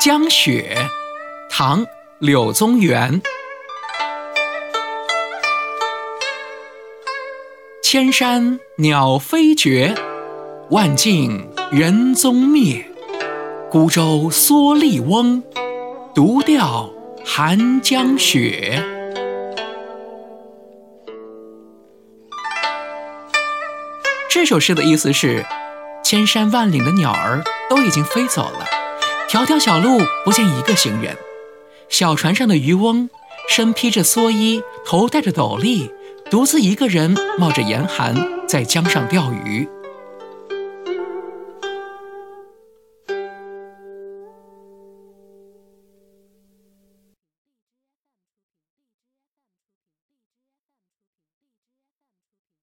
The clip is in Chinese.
江雪，唐·柳宗元。千山鸟飞绝，万径人踪灭。孤舟蓑笠翁，独钓寒江雪。这首诗的意思是：千山万岭的鸟儿都已经飞走了，条条小路不见一个行人。小船上的渔翁，身披着蓑衣，头戴着斗笠，独自一个人冒着严寒在江上钓鱼。